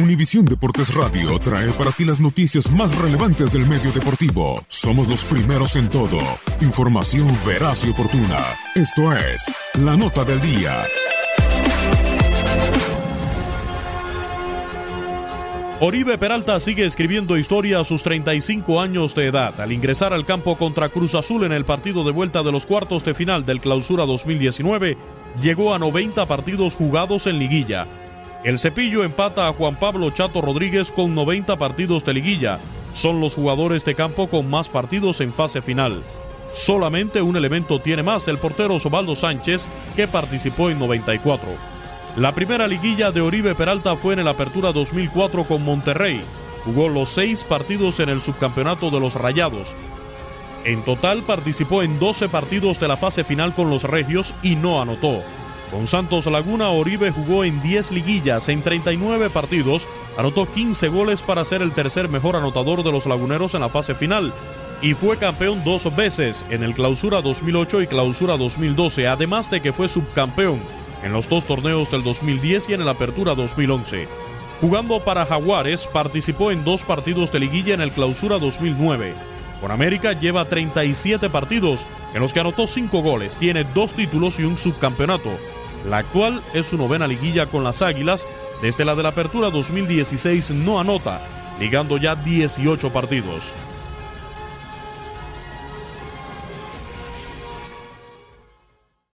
Univisión Deportes Radio trae para ti las noticias más relevantes del medio deportivo. Somos los primeros en todo. Información veraz y oportuna. Esto es La Nota del Día. Oribe Peralta sigue escribiendo historia a sus 35 años de edad al ingresar al campo contra Cruz Azul en el partido de vuelta de los cuartos de final del Clausura 2019. Llegó a 90 partidos jugados en liguilla. El cepillo empata a Juan Pablo Chato Rodríguez con 90 partidos de liguilla. Son los jugadores de campo con más partidos en fase final. Solamente un elemento tiene más, el portero Sobaldo Sánchez, que participó en 94. La primera liguilla de Oribe Peralta fue en el Apertura 2004 con Monterrey. Jugó los seis partidos en el subcampeonato de los Rayados. En total participó en 12 partidos de la fase final con los Regios y no anotó. Con Santos Laguna, Oribe jugó en 10 liguillas, en 39 partidos, anotó 15 goles para ser el tercer mejor anotador de los laguneros en la fase final y fue campeón dos veces en el Clausura 2008 y Clausura 2012, además de que fue subcampeón en los dos torneos del 2010 y en la Apertura 2011. Jugando para Jaguares, participó en dos partidos de liguilla en el Clausura 2009. Con América lleva 37 partidos, en los que anotó 5 goles, tiene dos títulos y un subcampeonato. La actual es su novena liguilla con las Águilas, desde la de la Apertura 2016 no anota, ligando ya 18 partidos.